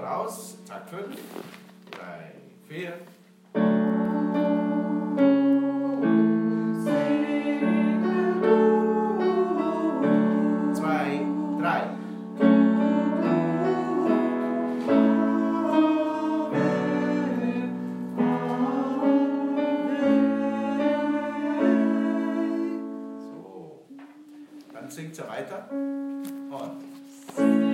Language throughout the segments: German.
voraus. Takt 5. 3, 4. Zwei, drei. So. Dann singt sie weiter. Und.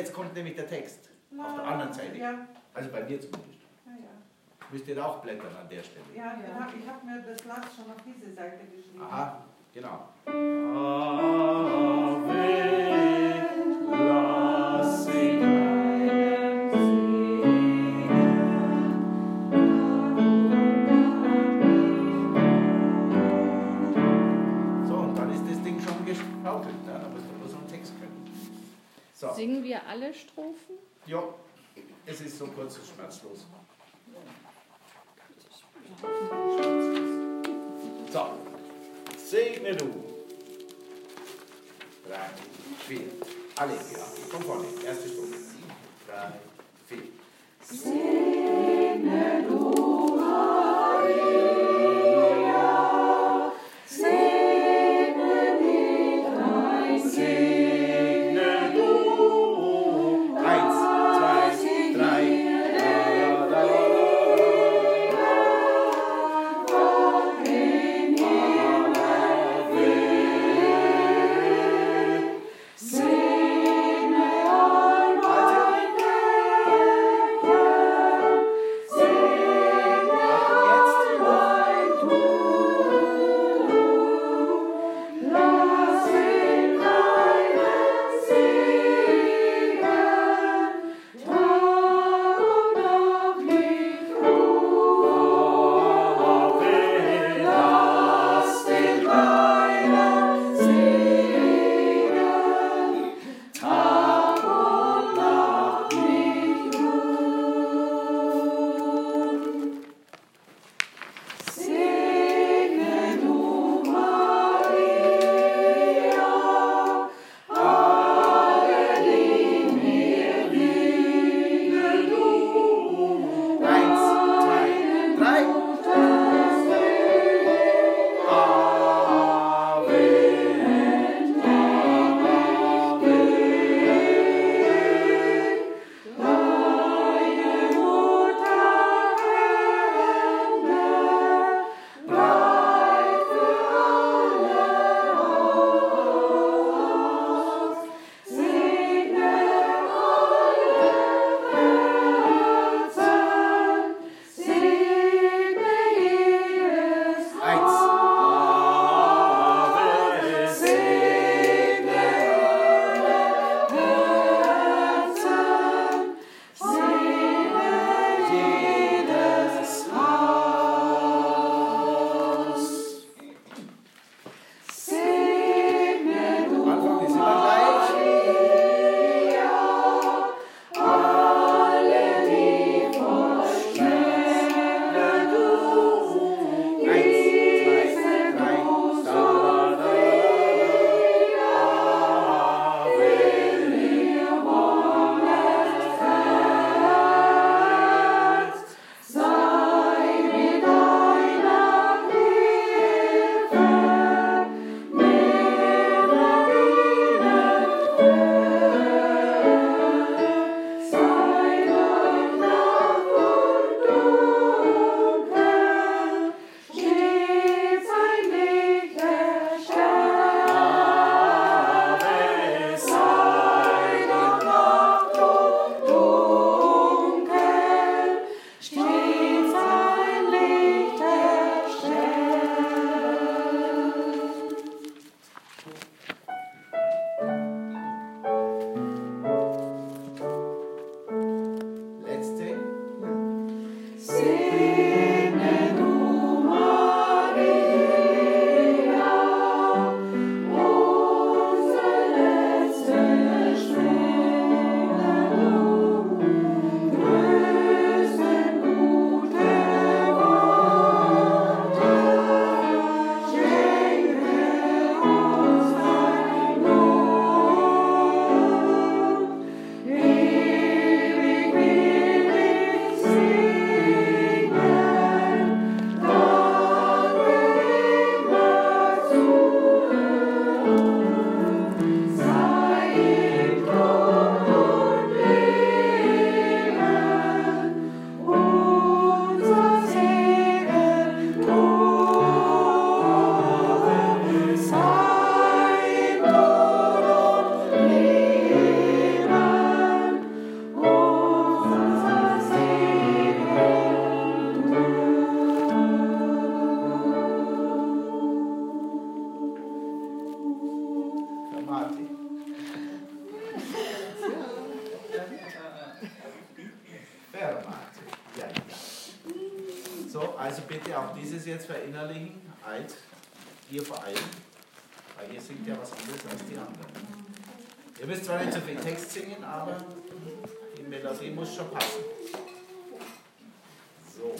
Jetzt kommt nämlich der Text. Auf der anderen Seite. Ja, Also bei mir zumindest. ja, ja. Müsst ihr auch blättern an der Stelle. Ja, hab, ich habe mir das Blatt schon auf diese Seite geschrieben. Aha, genau. lass Singen wir alle Strophen? ja, es ist so kurz und schmerzlos. So, segne du. Drei, vier. Alle, ja. Von vorne. Erste Strophe. Drei, Also bitte auch dieses jetzt verinnerlichen, Eid, hier vor allem, weil hier singt ja was anderes als die anderen. Ihr müsst zwar nicht so viel Text singen, aber die Melodie muss schon passen. So.